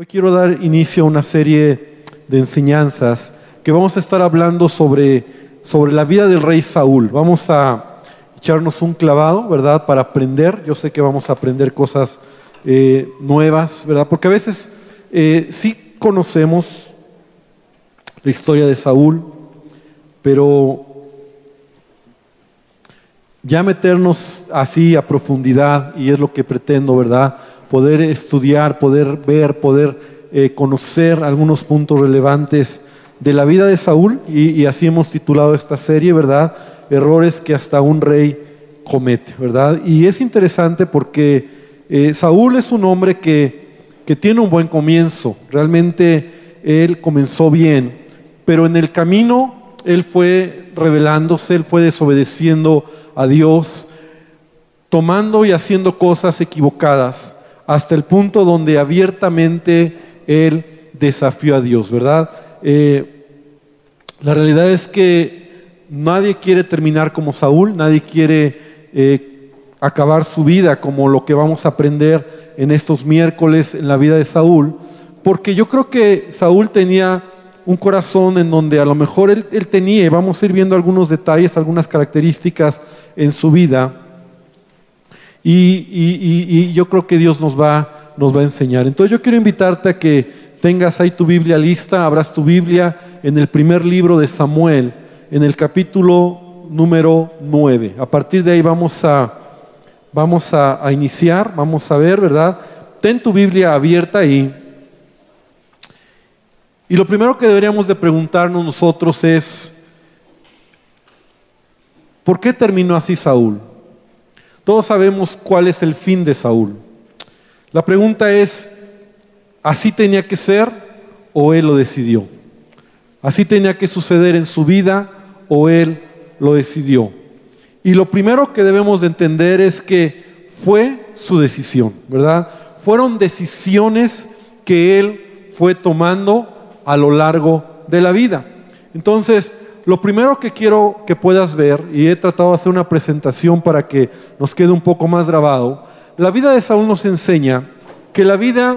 Hoy quiero dar inicio a una serie de enseñanzas que vamos a estar hablando sobre, sobre la vida del rey Saúl. Vamos a echarnos un clavado, ¿verdad? Para aprender. Yo sé que vamos a aprender cosas eh, nuevas, ¿verdad? Porque a veces eh, sí conocemos la historia de Saúl, pero ya meternos así a profundidad, y es lo que pretendo, ¿verdad? Poder estudiar, poder ver, poder eh, conocer algunos puntos relevantes de la vida de Saúl, y, así hemos titulado esta serie, ¿verdad? Errores que hasta un rey comete, ¿verdad? Y es interesante porque eh, Saúl es un hombre que, que tiene un buen comienzo, realmente él comenzó bien, pero en el camino él fue rebelándose, él fue desobedeciendo a Dios, tomando y haciendo cosas equivocadas, hasta el punto donde abiertamente él desafió a Dios, ¿verdad? Eh, la realidad es que nadie quiere terminar como Saúl, nadie quiere eh, acabar su vida como lo que vamos a aprender en estos miércoles en la vida de Saúl, porque yo creo que Saúl tenía un corazón en donde a lo mejor él, tenía, y vamos a ir viendo algunos detalles, algunas características en su vida, y, yo creo que Dios nos va, nos va a enseñar. Entonces yo quiero invitarte a que tengas ahí tu Biblia lista, abras tu Biblia en el primer libro de Samuel, en el capítulo número 9. A partir de ahí vamos a, a iniciar, vamos a ver, ¿verdad? Ten tu Biblia abierta ahí. Y lo primero que deberíamos de preguntarnos nosotros es, ¿por qué terminó así Saúl? Todos sabemos cuál es el fin de Saúl. La pregunta es, ¿así tenía que ser o él lo decidió? ¿Así tenía que suceder en su vida o él lo decidió? Y lo primero que debemos de entender es que fue su decisión, ¿verdad? Fueron decisiones que él fue tomando a lo largo de la vida. Entonces, lo primero que quiero que puedas ver, y he tratado de hacer una presentación para que nos quede un poco más grabado, la vida de Saúl nos enseña que la vida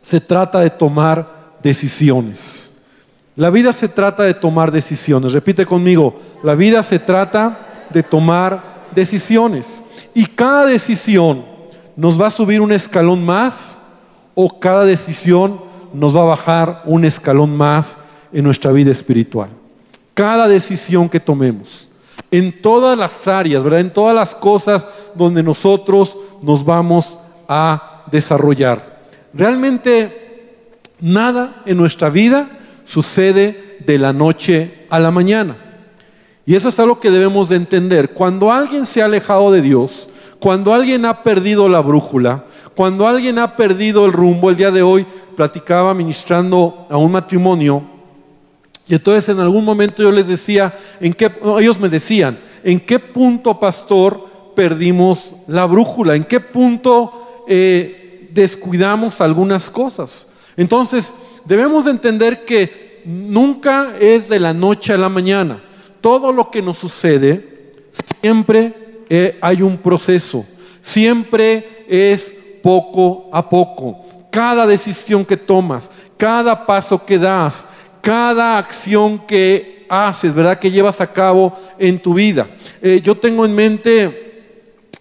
se trata de tomar decisiones. La vida se trata de tomar decisiones. Repite conmigo, la vida se trata de tomar decisiones. Y cada decisión nos va a subir un escalón más o cada decisión nos va a bajar un escalón más en nuestra vida espiritual. Cada decisión que tomemos, en todas las áreas, ¿verdad? En todas las cosas donde nosotros nos vamos a desarrollar. Realmente nada en nuestra vida sucede de la noche a la mañana. Y eso es algo que debemos de entender. Cuando alguien se ha alejado de Dios, cuando alguien ha perdido la brújula, cuando alguien ha perdido el rumbo, el día de hoy platicaba ministrando a un matrimonio y entonces en algún momento yo les decía, en qué, ellos me decían, ¿en qué punto, pastor, perdimos la brújula? ¿En qué punto eh, descuidamos algunas cosas? Entonces, debemos de entender que nunca es de la noche a la mañana. Todo lo que nos sucede, siempre eh, hay un proceso, siempre es poco a poco cada decisión que tomas, cada paso que das, cada acción que haces, ¿verdad? Que llevas a cabo en tu vida. Eh, yo tengo en mente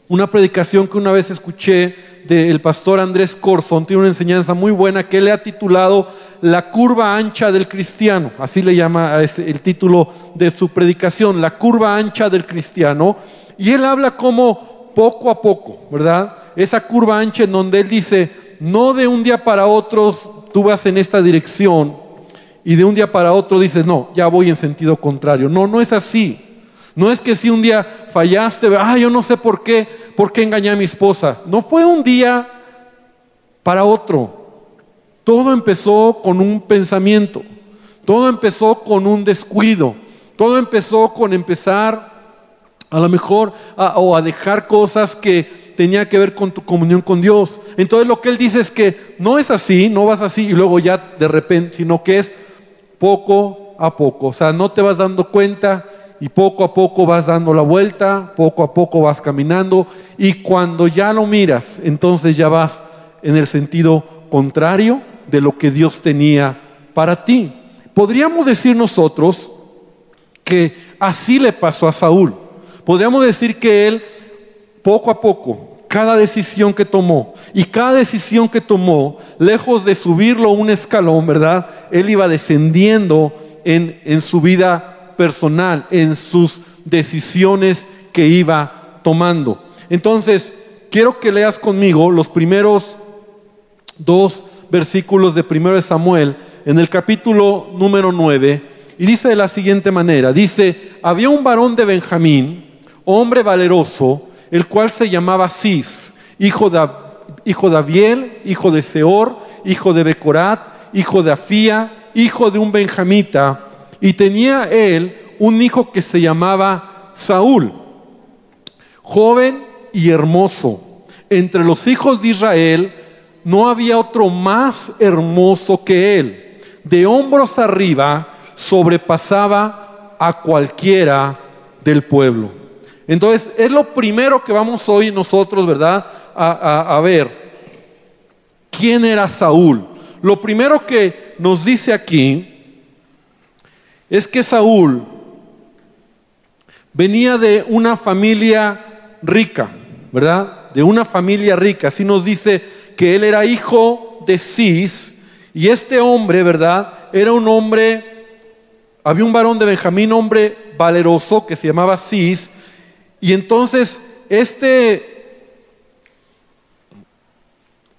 una predicación que una vez escuché del pastor Andrés Corson, tiene una enseñanza muy buena que le ha titulado La curva ancha del cristiano, así le llama el título de su predicación, La curva ancha del cristiano, y él habla como poco a poco, ¿verdad? Esa curva ancha en donde él dice, no de un día para otro tú vas en esta dirección y de un día para otro dices, no, ya voy en sentido contrario. No, no es así. No es que si un día fallaste, ah, yo no sé por qué, por qué engañé a mi esposa. No fue un día para otro. Todo empezó con un pensamiento. Todo empezó con un descuido. Todo empezó con empezar a lo mejor o a dejar cosas que tenía que ver con tu comunión con Dios. Entonces lo que él dice es que no es así, no vas así y luego ya de repente, sino que es poco a poco. O sea, no te vas dando cuenta y poco a poco vas dando la vuelta, poco a poco vas caminando y cuando ya lo miras, entonces ya vas en el sentido contrario de lo que Dios tenía para ti. Podríamos decir nosotros que así le pasó a Saúl. Podríamos decir que él, poco a poco, cada decisión que tomó y cada decisión que tomó, lejos de subirlo un escalón, ¿verdad? Él iba descendiendo en, en su vida personal, en sus decisiones que iba tomando. Entonces, quiero que leas conmigo los primeros dos versículos de 1 Samuel en el capítulo número 9 y dice de la siguiente manera, dice, había un varón de Benjamín, hombre valeroso, el cual se llamaba Cis, hijo de, hijo de Abiel, hijo de Seor, hijo de Becorat, hijo de Afía, hijo de un benjamita, y tenía él un hijo que se llamaba Saúl, joven y hermoso. Entre los hijos de Israel no había otro más hermoso que él. De hombros arriba sobrepasaba a cualquiera del pueblo. Entonces, es lo primero que vamos hoy nosotros, ¿verdad? A, ver. ¿Quién era Saúl? Lo primero que nos dice aquí es que Saúl venía de una familia rica, ¿verdad? De una familia rica. Así nos dice que él era hijo de Cis y este hombre, ¿verdad? Era un hombre, había un varón de Benjamín, hombre valeroso que se llamaba Cis y entonces este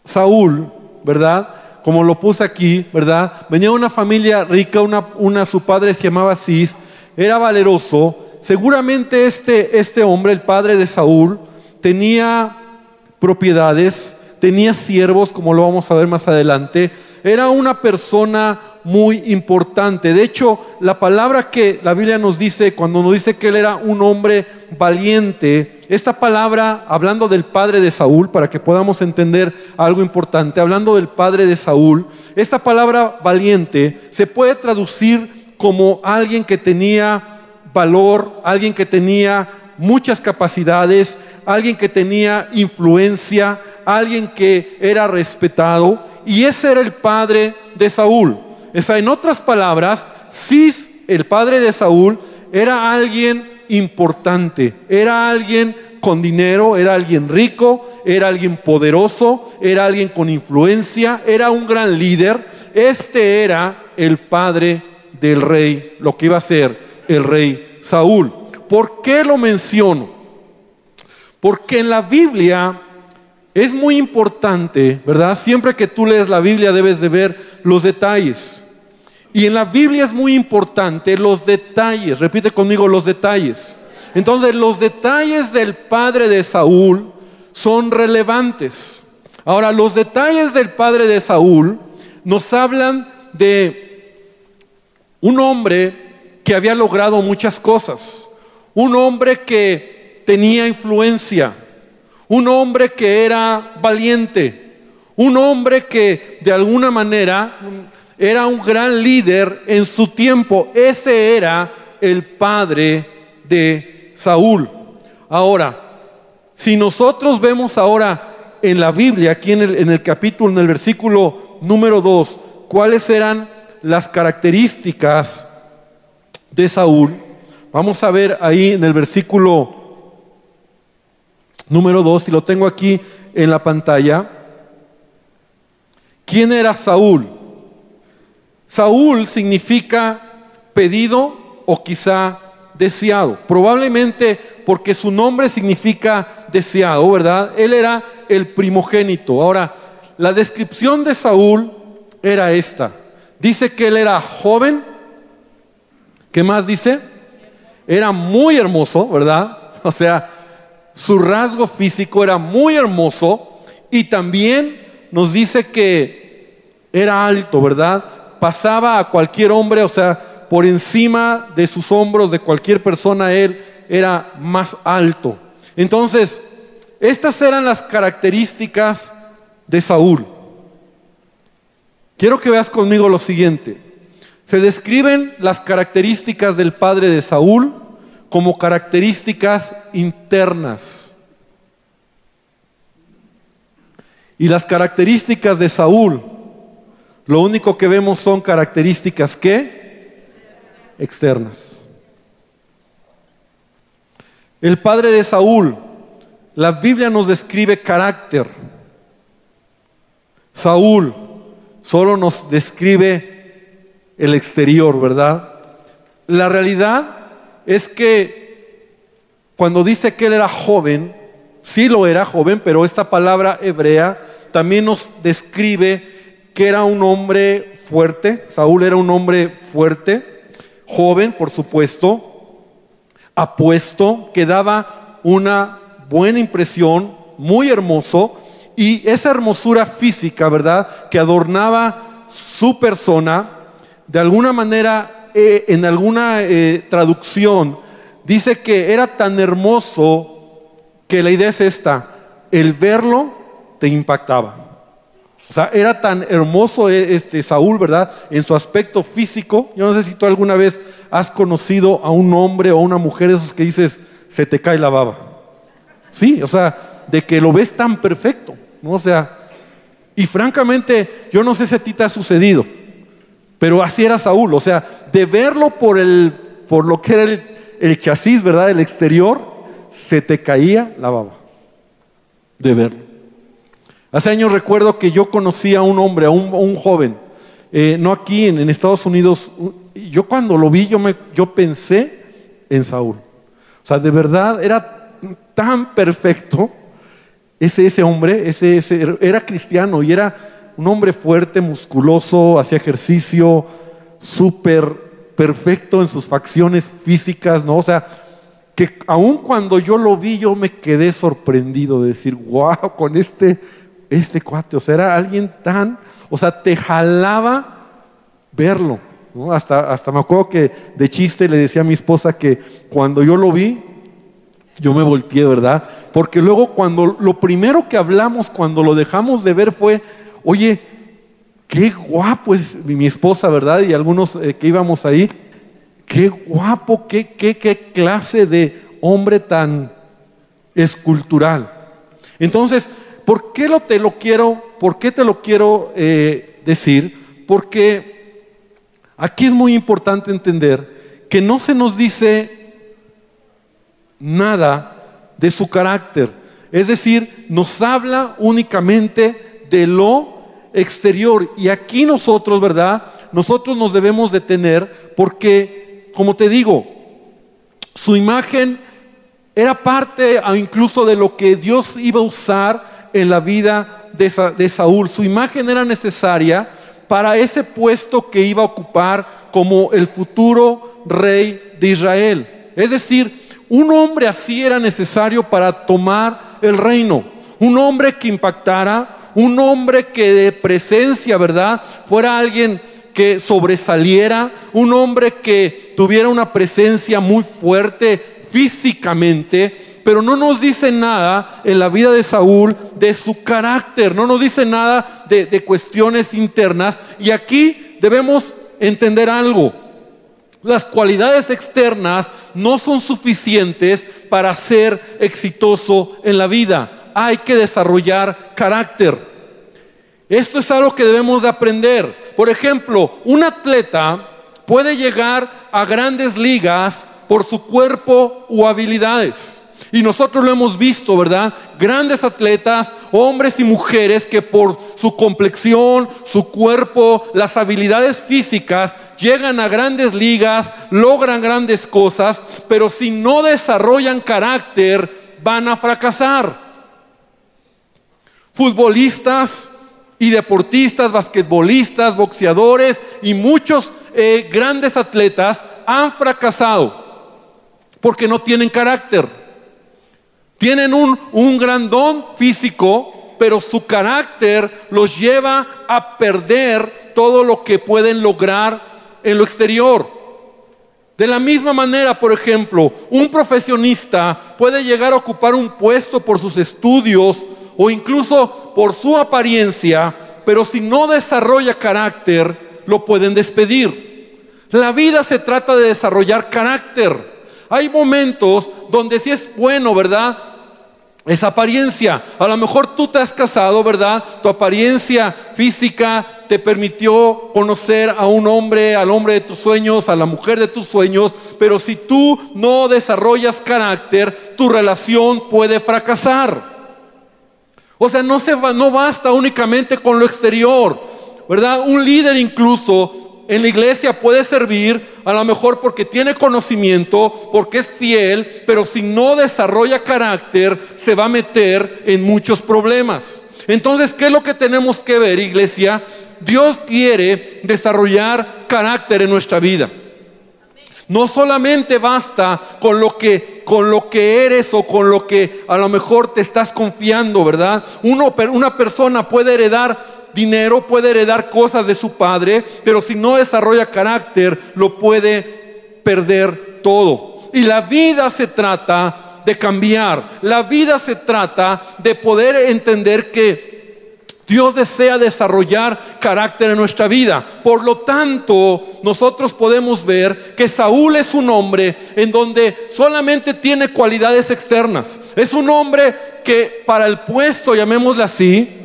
Saúl, ¿verdad? Como lo puse aquí, ¿verdad? Venía de una familia rica, una, su padre se llamaba Cis, era valeroso, Seguramente este, este hombre, el padre de Saúl, tenía propiedades, tenía siervos, como lo vamos a ver más adelante. Era una persona muy importante. De hecho, la palabra que la Biblia nos dice, cuando nos dice que él era un hombre valiente, esta palabra, hablando del padre de Saúl, para que podamos entender algo importante, hablando del padre de Saúl, esta palabra valiente se puede traducir como alguien que tenía valor, alguien que tenía muchas capacidades, alguien que tenía influencia, alguien que era respetado, y ese era el padre de Saúl. En otras palabras, Cis, el padre de Saúl, era alguien importante, era alguien con dinero, era alguien rico, era alguien poderoso, era alguien con influencia, era un gran líder. Este era el padre del rey, lo que iba a ser el rey Saúl. ¿Por qué lo menciono? Porque en la Biblia es muy importante, ¿verdad? Siempre que tú lees la Biblia debes de ver los detalles. Y en la Biblia es muy importante los detalles. Repite conmigo los detalles. Entonces los detalles del padre de Saúl son relevantes. Ahora, los detalles del padre de Saúl nos hablan de un hombre que había logrado muchas cosas, un hombre que tenía influencia, un hombre que era valiente, un hombre que de alguna manera era un gran líder en su tiempo. Ese era el padre de Saúl. Ahora, si nosotros vemos ahora en la Biblia, aquí en el, capítulo, en el versículo número 2, cuáles eran las características de Saúl. Vamos a ver ahí en el versículo número 2, y lo tengo aquí en la pantalla. ¿Quién era Saúl? Saúl significa pedido o quizá deseado. Probablemente porque su nombre significa deseado, ¿verdad? Él era el primogénito. Ahora, la descripción de Saúl era esta. Dice que él era joven, ¿Qué más dice? Era muy hermoso, ¿verdad? O sea, su rasgo físico era muy hermoso y también nos dice que era alto, ¿verdad? Pasaba a cualquier hombre, o sea, por encima de sus hombros de cualquier persona, él era más alto. Entonces, estas eran las características de Saúl. Quiero que veas conmigo lo siguiente. Se describen las características del padre de Saúl como características internas. Y las características de Saúl Lo único que vemos son características que externas. El padre de Saúl, la Biblia nos describe carácter. Saúl solo nos describe el exterior, ¿verdad? La realidad es que cuando dice que él era joven, sí lo era joven, pero esta palabra hebrea también nos describe que era un hombre fuerte, Saúl era un hombre fuerte, joven, por supuesto, apuesto, que daba una buena impresión, muy hermoso, y esa hermosura física, ¿verdad?, que adornaba su persona, de alguna manera, eh, en alguna eh, traducción, dice que era tan hermoso que la idea es esta, el verlo te impactaba. O sea, era tan hermoso eh, este Saúl, ¿verdad? En su aspecto físico. Yo no sé si tú alguna vez has conocido a un hombre o a una mujer de esos que dices, se te cae la baba. Sí, o sea, de que lo ves tan perfecto, ¿no? O sea, y francamente, yo no sé si a ti te ha sucedido, pero así era Saúl, o sea, de verlo por, el, por lo que era el, el chasis, ¿verdad? El exterior, se te caía la baba de verlo. Hace años recuerdo que yo conocí a un hombre, a un, joven, eh, no aquí en, Estados Unidos. Yo cuando lo vi, yo, me, yo pensé en Saúl. O sea, de verdad era tan perfecto ese, ese hombre, ese, ese, era cristiano y era un hombre fuerte, musculoso, hacía ejercicio, súper perfecto en sus facciones físicas, ¿no? O sea, que aun cuando yo lo vi, yo me quedé sorprendido de decir, wow, con este este cuate, o sea, era alguien tan, o sea, te jalaba verlo. Hasta, hasta me acuerdo que de chiste le decía a mi esposa que cuando yo lo vi, yo me volteé, ¿verdad? Porque luego cuando lo primero que hablamos cuando lo dejamos de ver fue, oye, qué guapo es mi esposa, ¿verdad? Y algunos eh, que íbamos ahí, qué guapo, qué, qué, qué clase de hombre tan escultural. Entonces, ¿Por qué lo te lo quiero, por qué te lo quiero eh, decir? Porque aquí es muy importante entender que no se nos dice nada de su carácter. Es decir, nos habla únicamente de lo exterior. Y aquí nosotros, ¿verdad? Nosotros nos debemos detener porque, como te digo, su imagen era parte incluso de lo que Dios iba a usar en la vida de, Saúl. Su imagen era necesaria para ese puesto que iba a ocupar como el futuro rey de Israel. Es decir, un hombre así era necesario para tomar el reino. Un hombre que impactara, un hombre que de presencia, ¿verdad? Fuera alguien que sobresaliera, un hombre que tuviera una presencia muy fuerte físicamente, pero no nos dice nada en la vida de Saúl de su carácter, no nos dice nada de, cuestiones internas. Y aquí debemos entender algo. Las cualidades externas no son suficientes para ser exitoso en la vida. Hay que desarrollar carácter. Esto es algo que debemos de aprender. Por ejemplo, un atleta puede llegar a grandes ligas por su cuerpo o habilidades. Y nosotros lo hemos visto, ¿verdad? Grandes atletas, hombres y mujeres que por su complexión, su cuerpo, las habilidades físicas, llegan a grandes ligas, logran grandes cosas, pero si no desarrollan carácter, van a fracasar. Futbolistas y deportistas, basquetbolistas, boxeadores y muchos eh, grandes atletas han fracasado porque no tienen carácter. Tienen un, gran don físico, pero su carácter los lleva a perder todo lo que pueden lograr en lo exterior. De la misma manera, por ejemplo, un profesionista puede llegar a ocupar un puesto por sus estudios o incluso por su apariencia, pero si no desarrolla carácter, lo pueden despedir. La vida se trata de desarrollar carácter. Hay momentos donde sí es bueno, ¿verdad? Esa apariencia. A lo mejor tú te has casado, ¿verdad? Tu apariencia física te permitió conocer a un hombre, al hombre de tus sueños, a la mujer de tus sueños, pero si tú no desarrollas carácter, tu relación puede fracasar. O sea, no, se va, no basta únicamente con lo exterior, ¿verdad? Un líder incluso en la iglesia puede servir a lo mejor porque tiene conocimiento, porque es fiel, pero si no desarrolla carácter, se va a meter en muchos problemas. Entonces, ¿qué es lo que tenemos que ver, iglesia? Dios quiere desarrollar carácter en nuestra vida. No solamente basta con lo que con lo que eres o con lo que a lo mejor te estás confiando, ¿verdad? Una persona puede heredar dinero, puede heredar cosas de su padre, pero si no desarrolla carácter, lo puede perder todo. Y la vida se trata de cambiar. La vida se trata de poder entender que Dios desea desarrollar carácter en nuestra vida. Por lo tanto, nosotros podemos ver que Saúl es un hombre en donde solamente tiene cualidades externas. Es un hombre que para el puesto, llamémosle así,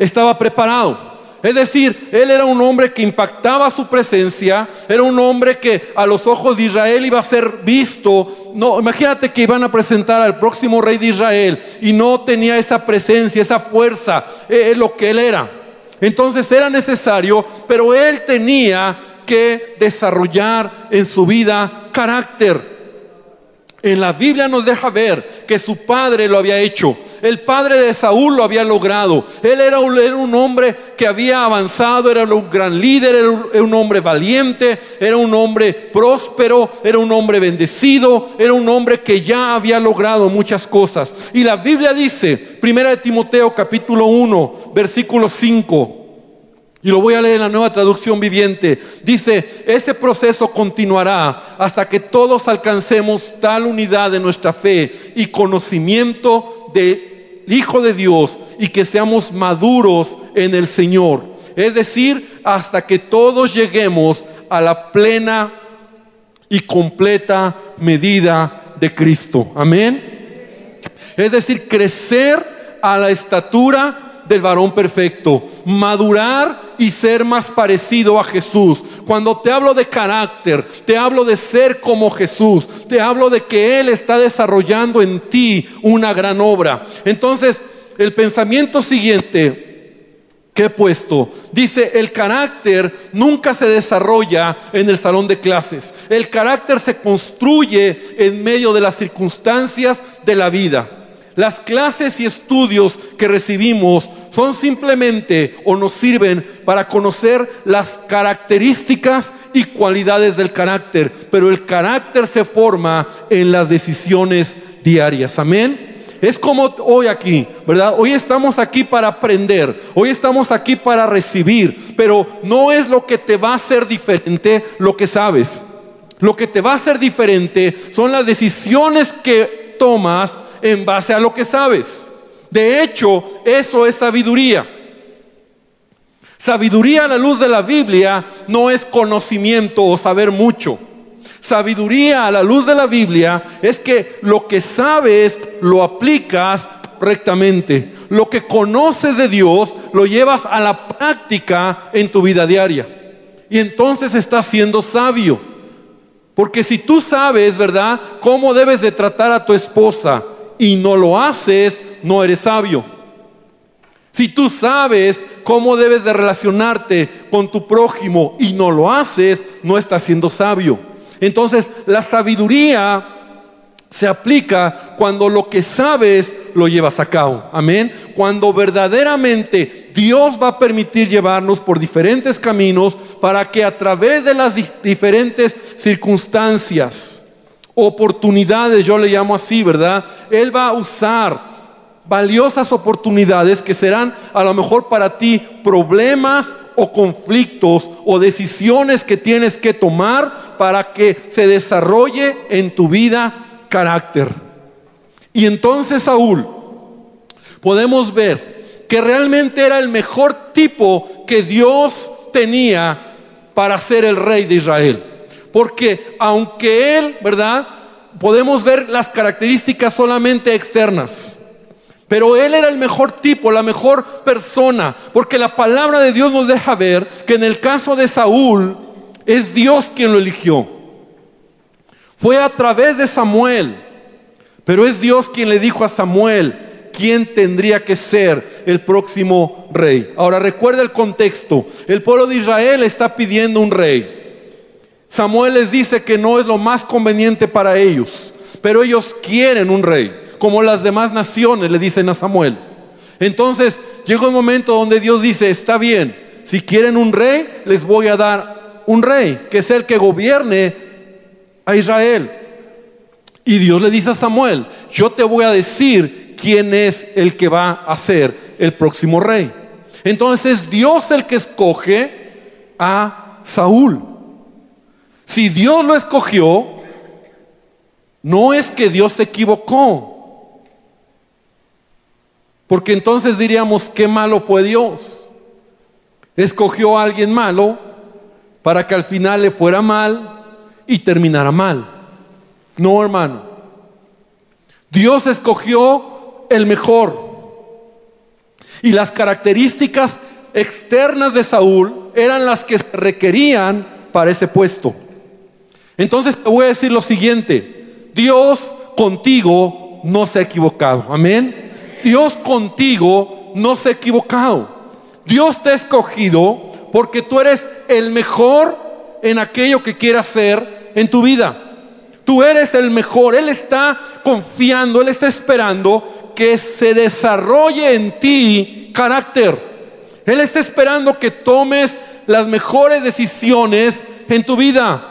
estaba preparado. Es decir, él era un hombre que impactaba su presencia, era un hombre que a los ojos de Israel iba a ser visto. No, imagínate que iban a presentar al próximo rey de Israel y no tenía esa presencia, esa fuerza, es lo que él era. Entonces era necesario, pero él tenía que desarrollar en su vida carácter. En la Biblia nos deja ver que su padre lo había hecho. El padre de Saúl lo había logrado. Él era un, hombre que había avanzado, era un gran líder, era un, hombre valiente, era un hombre próspero, era un hombre bendecido, era un hombre que ya había logrado muchas cosas. Y la Biblia dice, primera de Timoteo capítulo 1, versículo 5, y lo voy a leer en la nueva traducción viviente. Dice, ese proceso continuará hasta que todos alcancemos tal unidad de nuestra fe y conocimiento del Hijo de Dios y que seamos maduros en el Señor. Es decir, hasta que todos lleguemos a la plena y completa medida de Cristo. Amén. Es decir, crecer a la estatura del varón perfecto, madurar y ser más parecido a Jesús. Cuando te hablo de carácter, te hablo de ser como Jesús, te hablo de que Él está desarrollando en ti una gran obra. Entonces, el pensamiento siguiente que he puesto. Dice, el carácter nunca se desarrolla en el salón de clases. El carácter se construye en medio de las circunstancias de la vida. Las clases y estudios que recibimos son simplemente o nos sirven para conocer las características y cualidades del carácter, pero el carácter se forma en las decisiones diarias. Amén. Es como hoy aquí, ¿verdad? Hoy estamos aquí para aprender, hoy estamos aquí para recibir, pero no es lo que te va a hacer diferente lo que sabes. Lo que te va a hacer diferente son las decisiones que tomas en base a lo que sabes. De hecho, eso es sabiduría. Sabiduría a la luz de la Biblia no es conocimiento o saber mucho. Sabiduría a la luz de la Biblia es que lo que sabes lo aplicas correctamente. Lo que conoces de Dios lo llevas a la práctica en tu vida diaria. Y entonces estás siendo sabio. Porque si tú sabes, ¿verdad?, cómo debes de tratar a tu esposa y no lo haces, no eres sabio. Si tú sabes cómo debes de relacionarte con tu prójimo y no lo haces, no estás siendo sabio. Entonces, la sabiduría se aplica cuando lo que sabes lo llevas a cabo. Amén. Cuando verdaderamente Dios va a permitir llevarnos por diferentes caminos para que a través de las diferentes circunstancias, oportunidades, yo le llamo así, ¿verdad? Él va a usar valiosas oportunidades que serán a lo mejor para ti problemas o conflictos o decisiones que tienes que tomar para que se desarrolle en tu vida carácter. Y entonces Saúl, podemos ver que realmente era el mejor tipo que Dios tenía para ser el rey de Israel. Porque aunque él, ¿verdad? Podemos ver las características solamente externas. Pero él era el mejor tipo, la mejor persona, porque la palabra de Dios nos deja ver que en el caso de Saúl es Dios quien lo eligió. Fue a través de Samuel, pero es Dios quien le dijo a Samuel quién tendría que ser el próximo rey. Ahora recuerda el contexto, el pueblo de Israel está pidiendo un rey. Samuel les dice que no es lo más conveniente para ellos, pero ellos quieren un rey como las demás naciones, le dicen a Samuel. Entonces llega un momento donde Dios dice, está bien, si quieren un rey, les voy a dar un rey, que es el que gobierne a Israel. Y Dios le dice a Samuel, yo te voy a decir quién es el que va a ser el próximo rey. Entonces es Dios el que escoge a Saúl. Si Dios lo escogió, no es que Dios se equivocó. Porque entonces diríamos, qué malo fue Dios. Escogió a alguien malo para que al final le fuera mal y terminara mal. No, hermano. Dios escogió el mejor. Y las características externas de Saúl eran las que se requerían para ese puesto. Entonces te voy a decir lo siguiente, Dios contigo no se ha equivocado. Amén. Dios contigo no se ha equivocado. Dios te ha escogido porque tú eres el mejor en aquello que quiere hacer en tu vida. Tú eres el mejor. Él está confiando, Él está esperando que se desarrolle en ti carácter. Él está esperando que tomes las mejores decisiones en tu vida.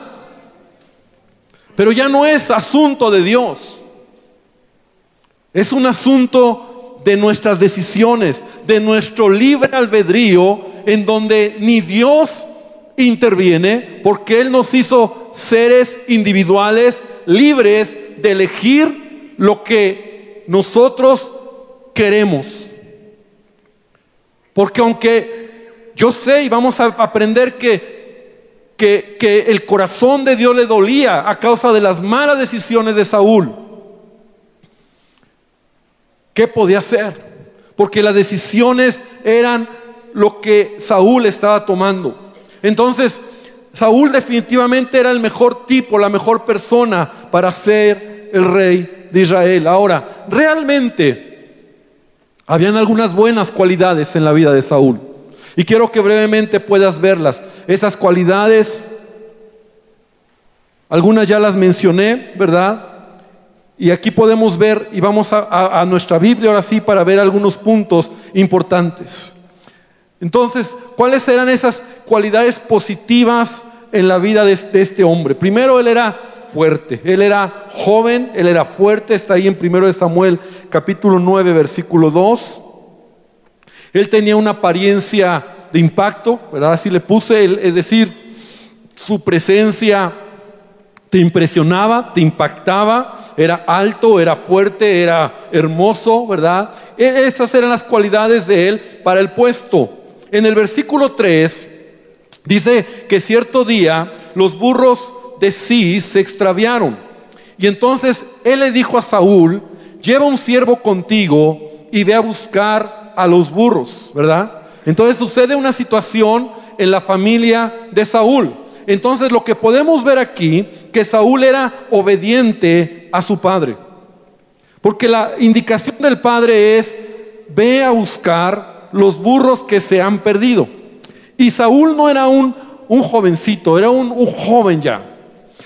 Pero ya no es asunto de Dios. Es un asunto de nuestras decisiones, de nuestro libre albedrío, en donde ni Dios interviene, porque Él nos hizo seres individuales, libres de elegir lo que nosotros queremos. Porque aunque yo sé y vamos a aprender que, que, que el corazón de Dios le dolía a causa de las malas decisiones de Saúl, ¿Qué podía hacer? Porque las decisiones eran lo que Saúl estaba tomando. Entonces, Saúl definitivamente era el mejor tipo, la mejor persona para ser el rey de Israel. Ahora, realmente, habían algunas buenas cualidades en la vida de Saúl. Y quiero que brevemente puedas verlas. Esas cualidades, algunas ya las mencioné, ¿verdad? Y aquí podemos ver, y vamos a, nuestra Biblia ahora sí para ver algunos puntos importantes. Entonces, ¿cuáles eran esas cualidades positivas en la vida de, este hombre? Primero, él era fuerte, él era joven, él era fuerte, está ahí en primero de Samuel capítulo 9 versículo 2. Él tenía una apariencia de impacto, ¿verdad? Así le puse, es decir, su presencia te impresionaba, te impactaba, era alto, era fuerte, era hermoso, ¿verdad? E, esas eran las cualidades de él para el puesto. En el versículo 3 dice que cierto día los burros de Cis se extraviaron. Y entonces él le dijo a Saúl, lleva un siervo contigo y ve a buscar a los burros, ¿verdad? Entonces sucede una situación en la familia de Saúl. Entonces lo que podemos ver aquí, que Saúl era obediente a su padre. Porque la indicación del padre es, ve a buscar los burros que se han perdido. Y Saúl no era un, un jovencito, era un, un joven ya.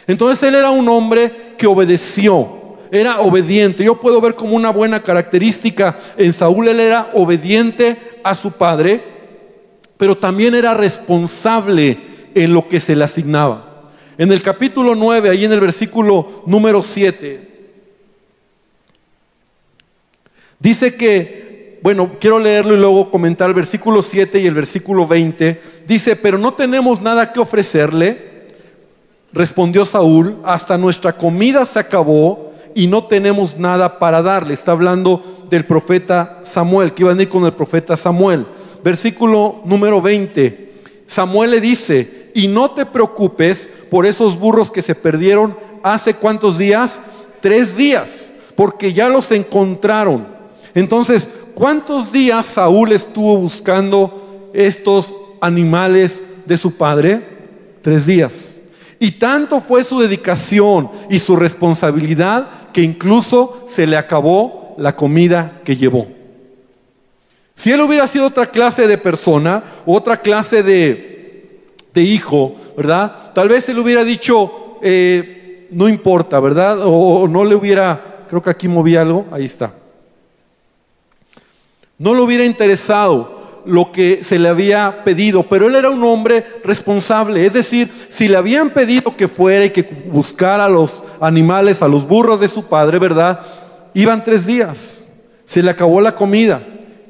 Entonces él era un hombre que obedeció, era obediente. Yo puedo ver como una buena característica en Saúl, él era obediente a su padre, pero también era responsable en lo que se le asignaba. En el capítulo 9, ahí en el versículo número 7, dice que, bueno, quiero leerlo y luego comentar el versículo 7 y el versículo 20. Dice, pero no tenemos nada que ofrecerle. Respondió Saúl, hasta nuestra comida se acabó y no tenemos nada para darle. Está hablando del profeta Samuel, que iba a ir con el profeta Samuel. Versículo número 20. Samuel le dice, y no te preocupes por esos burros que se perdieron hace cuántos días? Tres días, porque ya los encontraron. Entonces, ¿cuántos días Saúl estuvo buscando estos animales de su padre? Tres días. Y tanto fue su dedicación y su responsabilidad que incluso se le acabó la comida que llevó. Si él hubiera sido otra clase de persona, otra clase de, de hijo, ¿verdad? Tal vez él hubiera dicho, eh, no importa, ¿verdad? O, no le hubiera, creo que aquí moví algo, ahí está. No le hubiera interesado lo que se le había pedido, pero él era un hombre responsable, es decir, si le habían pedido que fuera y que buscara a los animales, a los burros de su padre, ¿verdad? Iban tres días, se le acabó la comida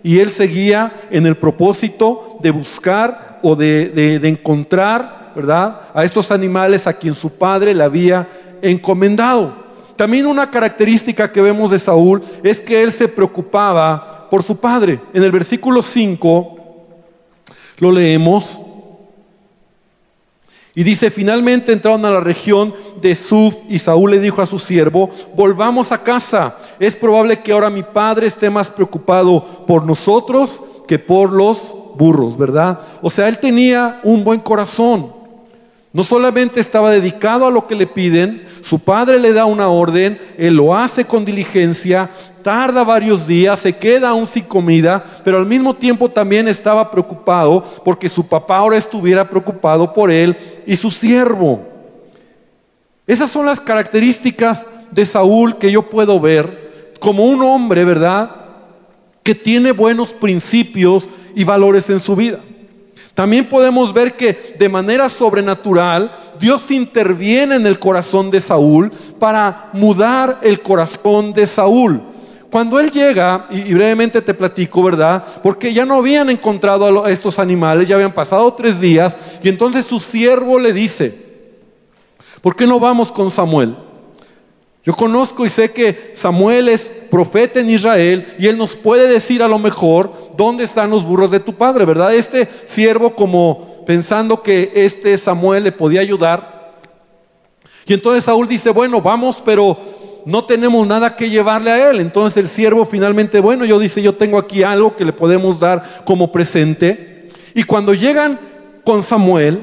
y él seguía en el propósito de buscar o de, encontrar, ¿verdad? A estos animales a quien su padre le había encomendado. También una característica que vemos de Saúl es que él se preocupaba por su padre. En el versículo 5 lo leemos. Y dice, finalmente entraron a la región de Suf y Saúl le dijo a su siervo, volvamos a casa. Es probable que ahora mi padre esté más preocupado por nosotros que por los burros, ¿verdad? O sea, él tenía un buen corazón. No solamente estaba dedicado a lo que le piden, su padre le da una orden, él lo hace con diligencia, tarda varios días, se queda aún sin comida, pero al mismo tiempo también estaba preocupado porque su papá ahora estuviera preocupado por él y su siervo. Esas son las características de Saúl que yo puedo ver como un hombre, ¿verdad? Que tiene buenos principios y valores en su vida. También podemos ver que de manera sobrenatural Dios interviene en el corazón de Saúl para mudar el corazón de Saúl. Cuando él llega, y brevemente te platico, ¿verdad? Porque ya no habían encontrado a estos animales, ya habían pasado tres días, y entonces su siervo le dice, ¿por qué no vamos con Samuel? Yo conozco y sé que Samuel es profeta en Israel y él nos puede decir a lo mejor dónde están los burros de tu padre, ¿verdad? Este siervo como pensando que este Samuel le podía ayudar. Y entonces Saúl dice, bueno, vamos, pero no tenemos nada que llevarle a él. Entonces el siervo finalmente, bueno, yo dice, yo tengo aquí algo que le podemos dar como presente. Y cuando llegan con Samuel,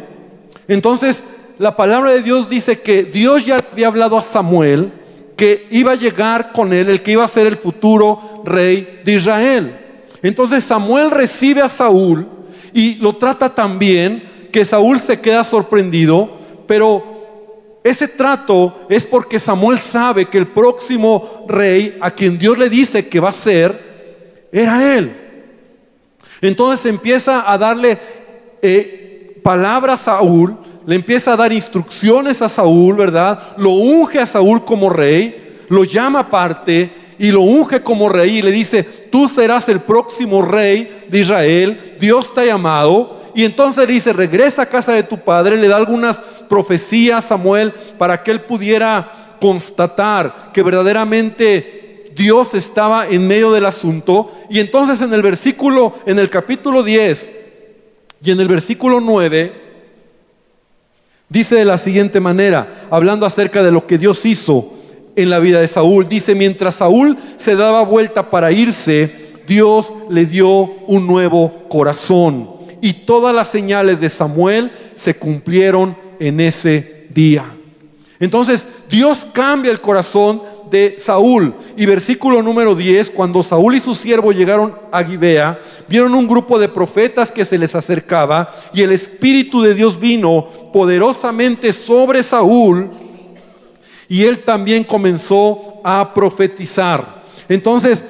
entonces la palabra de Dios dice que Dios ya había hablado a Samuel que iba a llegar con él, el que iba a ser el futuro rey de Israel. Entonces Samuel recibe a Saúl y lo trata tan bien que Saúl se queda sorprendido, pero ese trato es porque Samuel sabe que el próximo rey a quien Dios le dice que va a ser, era él. Entonces empieza a darle eh, palabras a Saúl, le empieza a dar instrucciones a Saúl, ¿verdad? Lo unge a Saúl como rey, lo llama aparte y lo unge como rey y le dice, tú serás el próximo rey de Israel, Dios te ha llamado. Y entonces le dice, regresa a casa de tu padre, le da algunas profecía a Samuel para que él pudiera constatar que verdaderamente Dios estaba en medio del asunto. Y entonces en el versículo, en el capítulo 10 y en el versículo 9, dice de la siguiente manera, hablando acerca de lo que Dios hizo en la vida de Saúl, dice, mientras Saúl se daba vuelta para irse, Dios le dio un nuevo corazón. Y todas las señales de Samuel se cumplieron en ese día. Entonces Dios cambia el corazón de Saúl. Y versículo número 10, cuando Saúl y su siervo llegaron a Gibea, vieron un grupo de profetas que se les acercaba y el Espíritu de Dios vino poderosamente sobre Saúl y él también comenzó a profetizar. Entonces,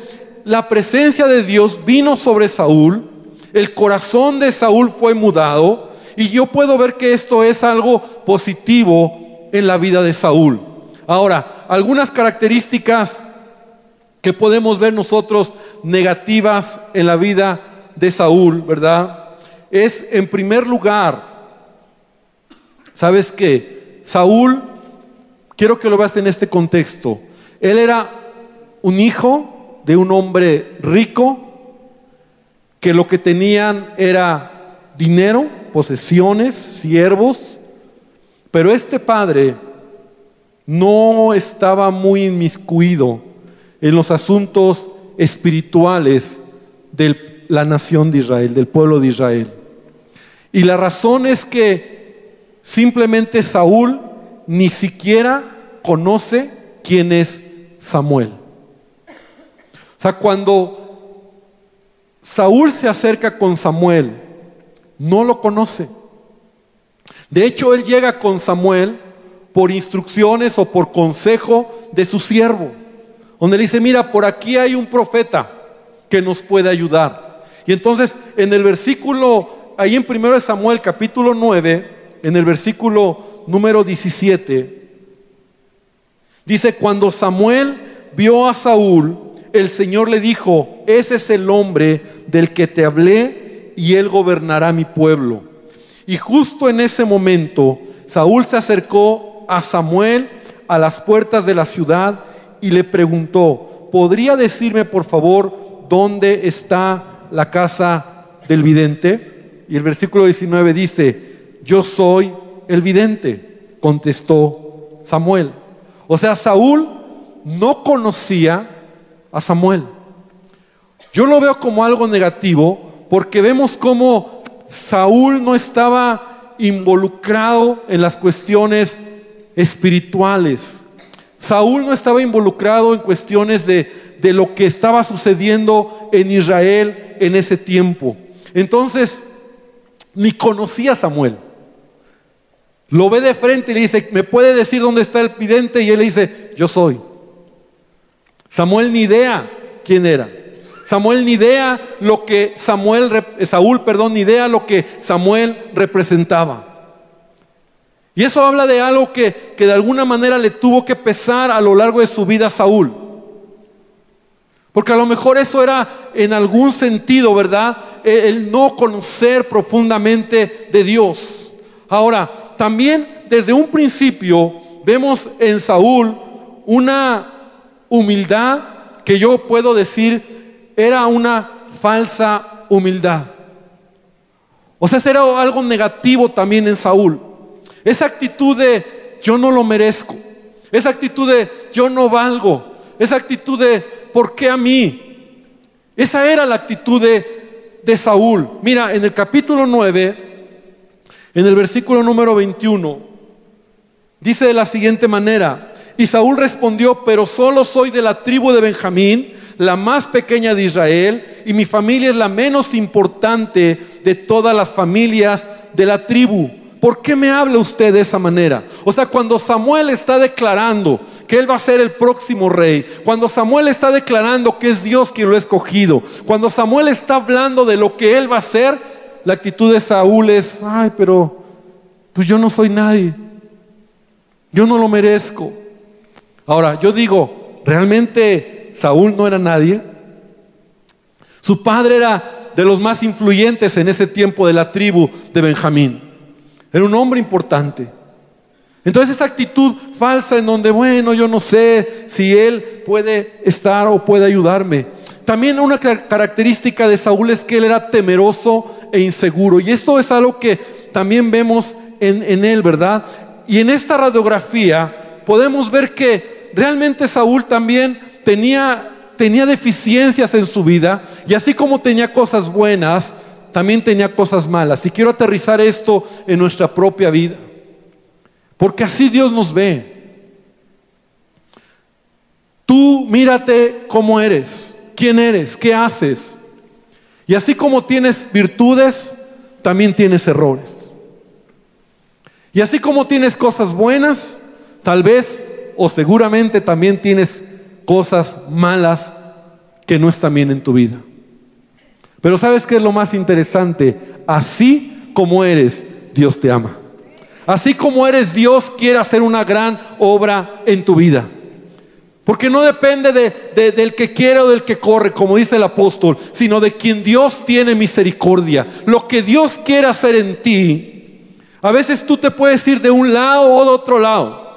la presencia de Dios vino sobre Saúl, el corazón de Saúl fue mudado, y yo puedo ver que esto es algo positivo en la vida de Saúl. Ahora, algunas características que podemos ver nosotros negativas en la vida de Saúl, ¿verdad? Es en primer lugar, ¿sabes qué? Saúl, quiero que lo veas en este contexto, él era un hijo de un hombre rico, que lo que tenían era dinero, posesiones, siervos, pero este padre no estaba muy inmiscuido en los asuntos espirituales de la nación de Israel, del pueblo de Israel. Y la razón es que simplemente Saúl ni siquiera conoce quién es Samuel. O sea, cuando Saúl se acerca con Samuel, no lo conoce. De hecho, él llega con Samuel por instrucciones o por consejo de su siervo, donde le dice, mira, por aquí hay un profeta que nos puede ayudar. Y entonces en el versículo, ahí en 1 Samuel capítulo 9, en el versículo número 17, dice, cuando Samuel vio a Saúl, el Señor le dijo, ese es el hombre del que te hablé y él gobernará mi pueblo. Y justo en ese momento, Saúl se acercó a Samuel a las puertas de la ciudad y le preguntó, ¿podría decirme por favor dónde está la casa del vidente? Y el versículo 19 dice, yo soy el vidente, contestó Samuel. O sea, Saúl no conocía a Samuel. Yo lo veo como algo negativo porque vemos cómo Saúl no estaba involucrado en las cuestiones espirituales. Saúl no estaba involucrado en cuestiones de, de lo que estaba sucediendo en Israel en ese tiempo. Entonces, ni conocía a Samuel. Lo ve de frente y le dice, ¿me puede decir dónde está el vidente? Y él le dice, yo soy. Samuel ni idea quién era. Samuel ni idea lo que Samuel, Saúl, perdón, ni idea lo que Samuel representaba. Y eso habla de algo que, que de alguna manera le tuvo que pesar a lo largo de su vida a Saúl. Porque a lo mejor eso era en algún sentido, ¿verdad? E, el no conocer profundamente de Dios. Ahora, también desde un principio vemos en Saúl una humildad que yo puedo decir era una falsa humildad. O sea, era algo negativo también en Saúl. Esa actitud de yo no lo merezco. Esa actitud de yo no valgo. Esa actitud de ¿por qué a mí? Esa era la actitud de, de Saúl. Mira, en el capítulo 9, en el versículo número 21, dice de la siguiente manera, y Saúl respondió, pero solo soy de la tribu de Benjamín, la más pequeña de Israel, y mi familia es la menos importante de todas las familias de la tribu. ¿Por qué me habla usted de esa manera? O sea, cuando Samuel está declarando que él va a ser el próximo rey, cuando Samuel está declarando que es Dios quien lo ha escogido, cuando Samuel está hablando de lo que él va a hacer, la actitud de Saúl es, ay, pero pues yo no soy nadie, yo no lo merezco. Ahora, yo digo, ¿realmente Saúl no era nadie? Su padre era de los más influyentes en ese tiempo de la tribu de Benjamín. Era un hombre importante. Entonces esa actitud falsa en donde, bueno, yo no sé si él puede estar o puede ayudarme. También una característica de Saúl es que él era temeroso e inseguro. Y esto es algo que también vemos en, en él, ¿verdad? Y en esta radiografía podemos ver que realmente Saúl también tenía, tenía deficiencias en su vida y así como tenía cosas buenas, también tenía cosas malas. Y quiero aterrizar esto en nuestra propia vida. Porque así Dios nos ve. Tú mírate cómo eres, quién eres, qué haces. Y así como tienes virtudes, también tienes errores. Y así como tienes cosas buenas, tal vez o seguramente también tienes cosas malas que no están bien en tu vida. Pero ¿sabes qué es lo más interesante? Así como eres, Dios te ama. Así como eres, Dios quiere hacer una gran obra en tu vida. Porque no depende de, del que quiere o del que corre, como dice el apóstol, sino de quien Dios tiene misericordia. Lo que Dios quiere hacer en ti, a veces tú te puedes ir de un lado o de otro lado.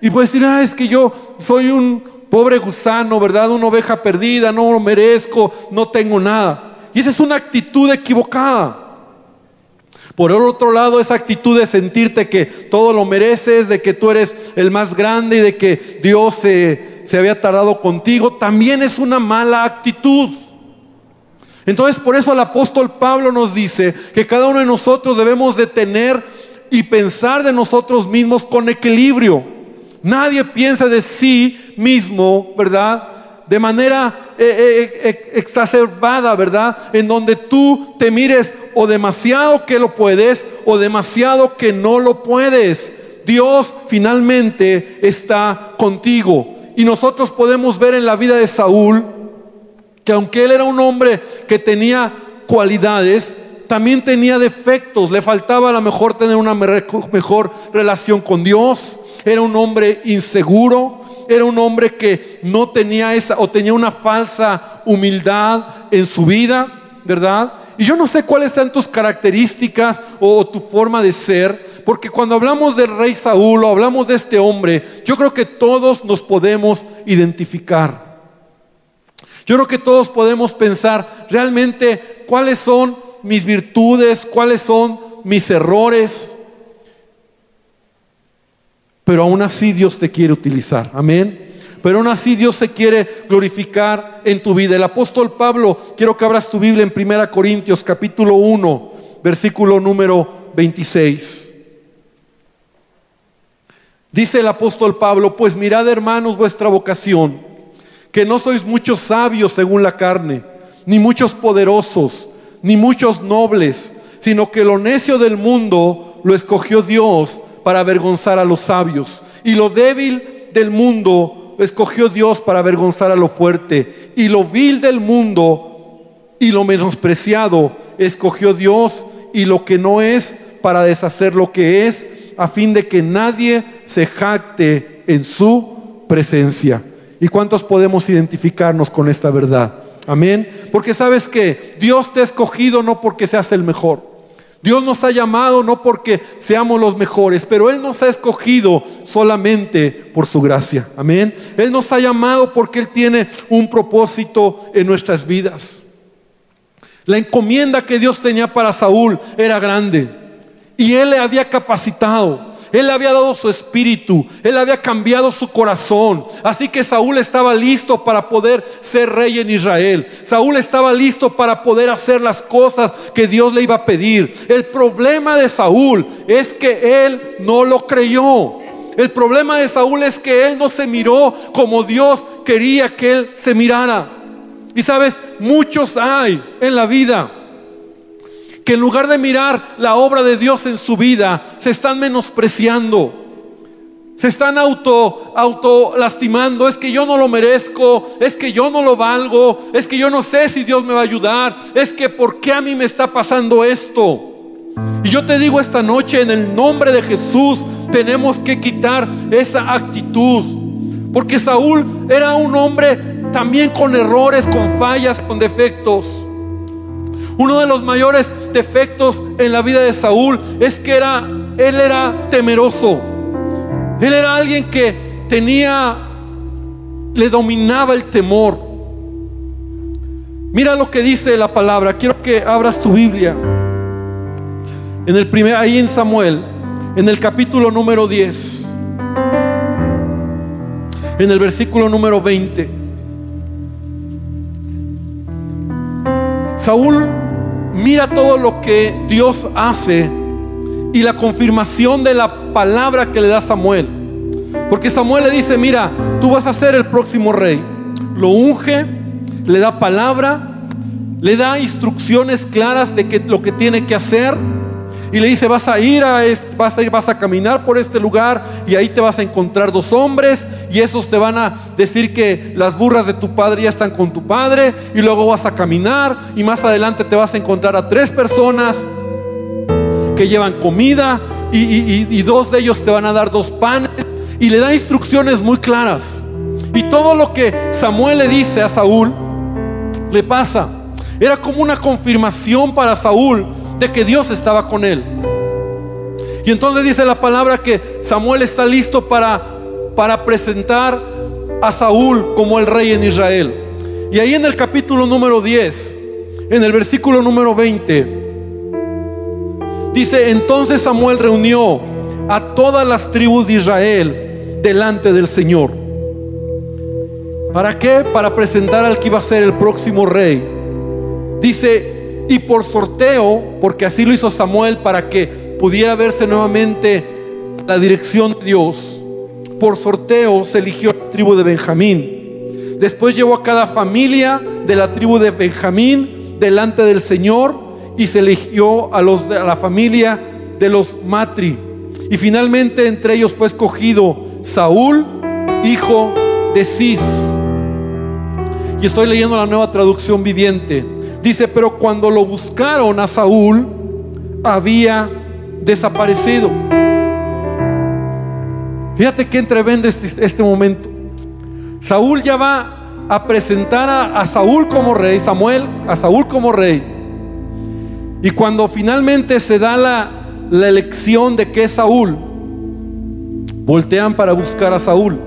Y puedes decir, ah, es que yo soy un pobre gusano, ¿verdad? Una oveja perdida, no lo merezco, no tengo nada. Y esa es una actitud equivocada. Por el otro lado, esa actitud de sentirte que todo lo mereces, de que tú eres el más grande y de que Dios se se había tardado contigo, también es una mala actitud. Entonces por eso el apóstol Pablo nos dice que cada uno de nosotros debemos de tener y pensar de nosotros mismos con equilibrio. Nadie piensa de sí mismo, ¿verdad? De manera eh, eh, eh, exacerbada, ¿verdad? En donde tú te mires o demasiado que lo puedes o demasiado que no lo puedes. Dios finalmente está contigo. Y nosotros podemos ver en la vida de Saúl que aunque él era un hombre que tenía cualidades, también tenía defectos. Le faltaba a lo mejor tener una mejor relación con Dios. Era un hombre inseguro. Era un hombre que no tenía esa o tenía una falsa humildad en su vida, ¿verdad? Y yo no sé cuáles sean tus características o tu forma de ser, porque cuando hablamos del rey Saúl o hablamos de este hombre, yo creo que todos nos podemos identificar. Yo creo que todos podemos pensar realmente cuáles son mis virtudes, cuáles son mis errores. Pero aún así Dios te quiere utilizar. Amén. Pero aún así Dios se quiere glorificar en tu vida. El apóstol Pablo, quiero que abras tu Biblia en 1 Corintios capítulo 1, versículo número 26. Dice el apóstol Pablo, pues mirad hermanos vuestra vocación, que no sois muchos sabios según la carne, ni muchos poderosos, ni muchos nobles, sino que lo necio del mundo lo escogió Dios para avergonzar a los sabios. Y lo débil del mundo escogió Dios para avergonzar a lo fuerte. Y lo vil del mundo y lo menospreciado escogió Dios y lo que no es para deshacer lo que es, a fin de que nadie se jacte en su presencia. ¿Y cuántos podemos identificarnos con esta verdad? Amén. Porque sabes que Dios te ha escogido no porque seas el mejor. Dios nos ha llamado no porque seamos los mejores, pero Él nos ha escogido solamente por su gracia. Amén. Él nos ha llamado porque Él tiene un propósito en nuestras vidas. La encomienda que Dios tenía para Saúl era grande y Él le había capacitado. Él había dado su espíritu, él había cambiado su corazón. Así que Saúl estaba listo para poder ser rey en Israel. Saúl estaba listo para poder hacer las cosas que Dios le iba a pedir. El problema de Saúl es que él no lo creyó. El problema de Saúl es que él no se miró como Dios quería que él se mirara. Y sabes, muchos hay en la vida que en lugar de mirar la obra de Dios en su vida, se están menospreciando. Se están auto, auto lastimando. Es que yo no lo merezco. Es que yo no lo valgo. Es que yo no sé si Dios me va a ayudar. Es que ¿por qué a mí me está pasando esto? Y yo te digo esta noche, en el nombre de Jesús, tenemos que quitar esa actitud. Porque Saúl era un hombre también con errores, con fallas, con defectos. Uno de los mayores defectos en la vida de Saúl es que era, él era temeroso. Él era alguien que tenía, le dominaba el temor. Mira lo que dice la palabra. Quiero que abras tu Biblia. En el primer, ahí en Samuel, en el capítulo número 10, en el versículo número 20. Saúl mira todo lo que Dios hace y la confirmación de la palabra que le da Samuel. Porque Samuel le dice, mira, tú vas a ser el próximo rey. Lo unge, le da palabra, le da instrucciones claras de lo que tiene que hacer y le dice, vas a ir a vas a ir, vas a caminar por este lugar y ahí te vas a encontrar dos hombres y esos te van a decir que las burras de tu padre ya están con tu padre y luego vas a caminar y más adelante te vas a encontrar a tres personas que llevan comida y dos de ellos te van a dar dos panes y le da instrucciones muy claras. Y todo lo que Samuel le dice a Saúl le pasa. Era como una confirmación para Saúl que Dios estaba con él. Y entonces dice la palabra que Samuel está listo para, para presentar a Saúl como el rey en Israel. Y ahí en el capítulo número 10, en el versículo número 20, dice, entonces Samuel reunió a todas las tribus de Israel delante del Señor. ¿Para qué? Para presentar al que iba a ser el próximo rey. Dice, y por sorteo, porque así lo hizo Samuel para que pudiera verse nuevamente la dirección de Dios, por sorteo se eligió la tribu de Benjamín. Después llevó a cada familia de la tribu de Benjamín delante del Señor y se eligió a, los, a la familia de los Matri. Y finalmente entre ellos fue escogido Saúl, hijo de Cis. Y estoy leyendo la nueva traducción viviente. Dice, pero cuando lo buscaron a Saúl, había desaparecido. Fíjate que entrevende este, este momento. Saúl ya va a presentar a, a, Saúl como rey, Samuel, a Saúl como rey. Y cuando finalmente se da la, la elección de que es Saúl, voltean para buscar a Saúl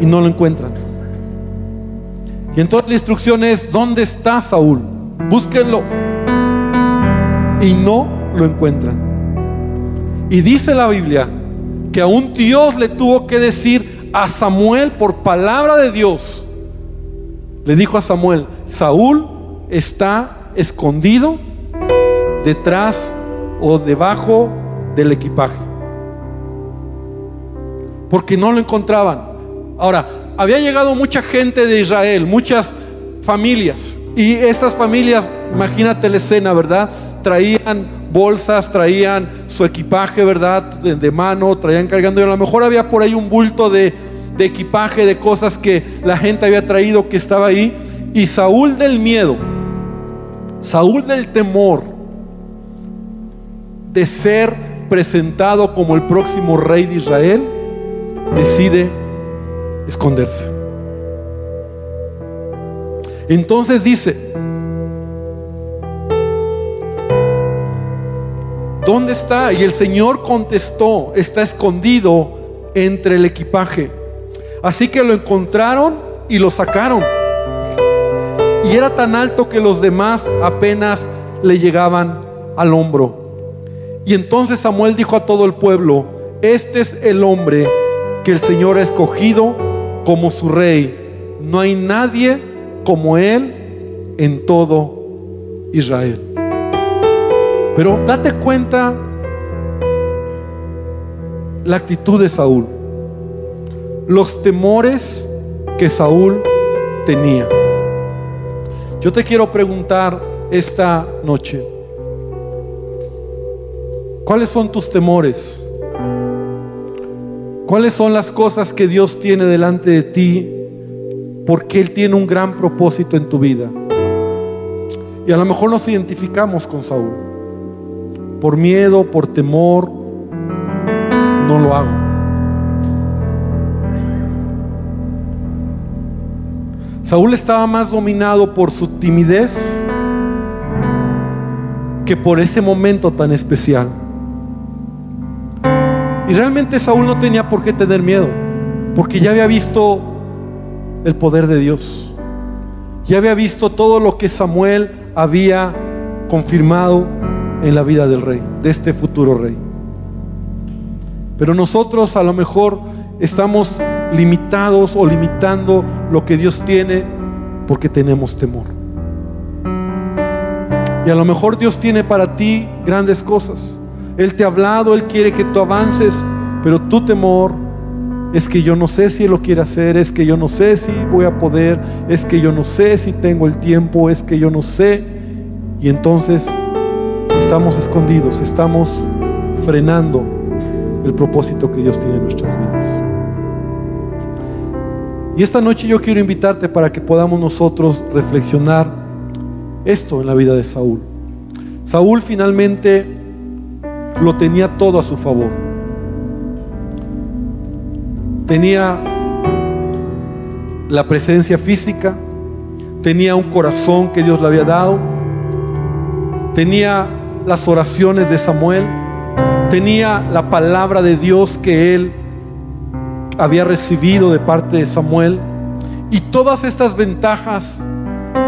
y no lo encuentran. Y entonces la instrucción es, ¿dónde está Saúl? Búsquenlo. Y no lo encuentran. Y dice la Biblia que aún Dios le tuvo que decir a Samuel por palabra de Dios. Le dijo a Samuel, Saúl está escondido detrás o debajo del equipaje. Porque no lo encontraban. Ahora, había llegado mucha gente de Israel, muchas familias. Y estas familias, imagínate la escena, ¿verdad? Traían bolsas, traían su equipaje, ¿verdad? De, mano, traían cargando. Y a lo mejor había por ahí un bulto de, de equipaje, de cosas que la gente había traído que estaba ahí. Y Saúl del miedo, Saúl del temor de ser presentado como el próximo rey de Israel, decide esconderse. Entonces dice, ¿dónde está? Y el Señor contestó, está escondido entre el equipaje. Así que lo encontraron y lo sacaron. Y era tan alto que los demás apenas le llegaban al hombro. Y entonces Samuel dijo a todo el pueblo, este es el hombre que el Señor ha escogido como su rey. No hay nadie como él en todo Israel. Pero date cuenta la actitud de Saúl, los temores que Saúl tenía. Yo te quiero preguntar esta noche, ¿cuáles son tus temores? ¿Cuáles son las cosas que Dios tiene delante de ti? Porque Él tiene un gran propósito en tu vida. Y a lo mejor nos identificamos con Saúl. Por miedo, por temor, no lo hago. Saúl estaba más dominado por su timidez que por ese momento tan especial. Y realmente Saúl no tenía por qué tener miedo, porque ya había visto el poder de Dios. Ya había visto todo lo que Samuel había confirmado en la vida del rey, de este futuro rey. Pero nosotros a lo mejor estamos limitados o limitando lo que Dios tiene porque tenemos temor. Y a lo mejor Dios tiene para ti grandes cosas. Él te ha hablado, Él quiere que tú avances, pero tu temor es que yo no sé si Él lo quiere hacer, es que yo no sé si voy a poder, es que yo no sé si tengo el tiempo, es que yo no sé. Y entonces estamos escondidos, estamos frenando el propósito que Dios tiene en nuestras vidas. Y esta noche yo quiero invitarte para que podamos nosotros reflexionar esto en la vida de Saúl. Saúl finalmente lo tenía todo a su favor. Tenía la presencia física, tenía un corazón que Dios le había dado, tenía las oraciones de Samuel, tenía la palabra de Dios que él había recibido de parte de Samuel y todas estas ventajas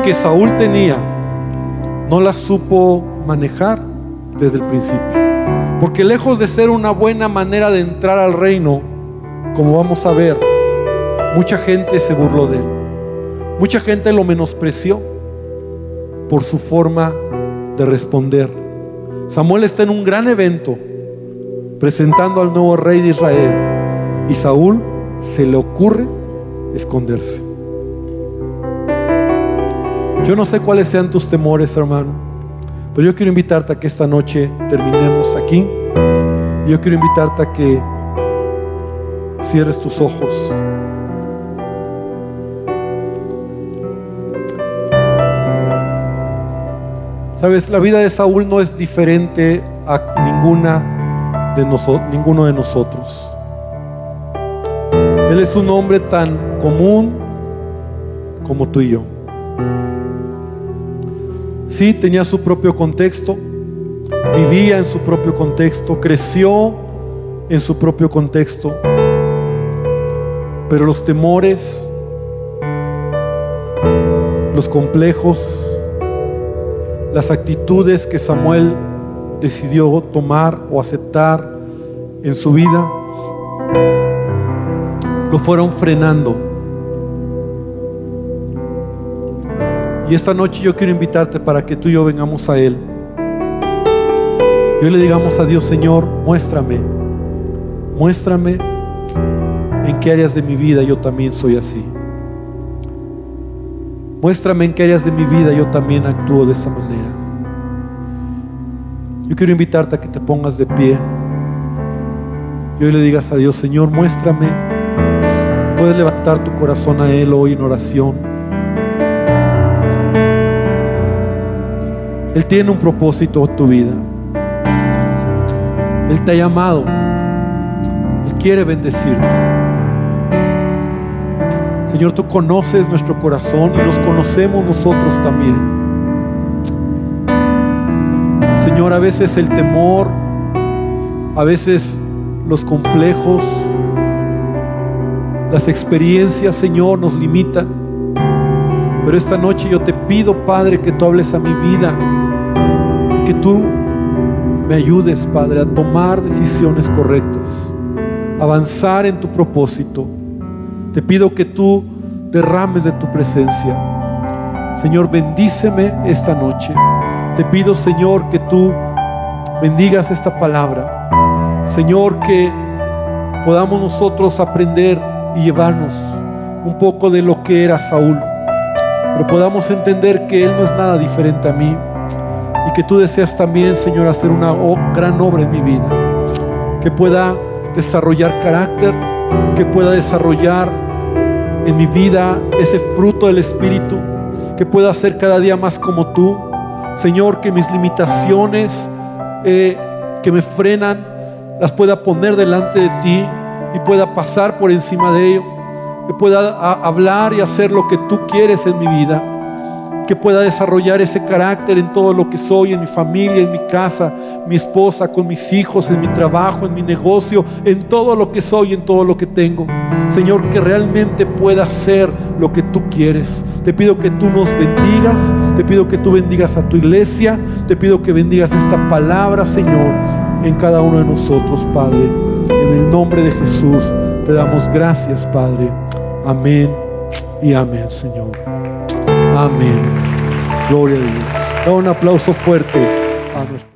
que Saúl tenía no las supo manejar desde el principio. Porque lejos de ser una buena manera de entrar al reino, como vamos a ver, Mucha gente se burló de él. Mucha gente lo menospreció por su forma de responder. Samuel está en un gran evento presentando al nuevo rey de Israel y Saúl se le ocurre esconderse. Yo no sé cuáles sean tus temores, hermano, pero yo quiero invitarte a que esta noche terminemos aquí. Yo quiero invitarte a que cierres tus ojos. Sabes, la vida de Saúl no es diferente a ninguna de nosotros, ninguno de nosotros. Él es un hombre tan común como tú y yo. Sí, tenía su propio contexto, vivía en su propio contexto, creció en su propio contexto, pero los temores, los complejos, las actitudes que Samuel decidió tomar o aceptar en su vida lo fueron frenando. Y esta noche yo quiero invitarte para que tú y yo vengamos a Él. Hoy le digamos a Dios, Señor, muéstrame, muéstrame en qué áreas de mi vida yo también soy así. Muéstrame en qué áreas de mi vida yo también actúo de esa manera. Yo quiero invitarte a que te pongas de pie y hoy le digas a Dios, Señor, muéstrame. Puedes levantar tu corazón a Él hoy en oración. Él tiene un propósito en tu vida. Él te ha llamado. Él quiere bendecirte. Señor, tú conoces nuestro corazón y nos conocemos nosotros también. Señor, a veces el temor, a veces los complejos, las experiencias, Señor, nos limitan. Pero esta noche yo te pido, Padre, que tú hables a mi vida y que tú me ayudes, Padre, a tomar decisiones correctas, avanzar en tu propósito. Te pido que tú derrames de tu presencia. Señor, bendíceme esta noche. Te pido, Señor, que tú bendigas esta palabra. Señor, que podamos nosotros aprender y llevarnos un poco de lo que era Saúl. Pero podamos entender que Él no es nada diferente a mí. Y que tú deseas también, Señor, hacer una gran obra en mi vida. Que pueda desarrollar carácter, que pueda desarrollar en mi vida ese fruto del Espíritu, que pueda ser cada día más como tú. Señor, que mis limitaciones eh, que me frenan, las pueda poner delante de ti y pueda pasar por encima de ello. Que pueda hablar y hacer lo que tú quieres en mi vida. Que pueda desarrollar ese carácter en todo lo que soy, en mi familia, en mi casa, mi esposa, con mis hijos, en mi trabajo, en mi negocio, en todo lo que soy, en todo lo que tengo. Señor, que realmente pueda ser lo que tú quieres. Te pido que tú nos bendigas, te pido que tú bendigas a tu iglesia, te pido que bendigas esta palabra, Señor, en cada uno de nosotros, Padre. En el nombre de Jesús te damos gracias, Padre. Amén y amén, Señor. Amén. Gloria a Dios. Da un aplauso fuerte a nuestro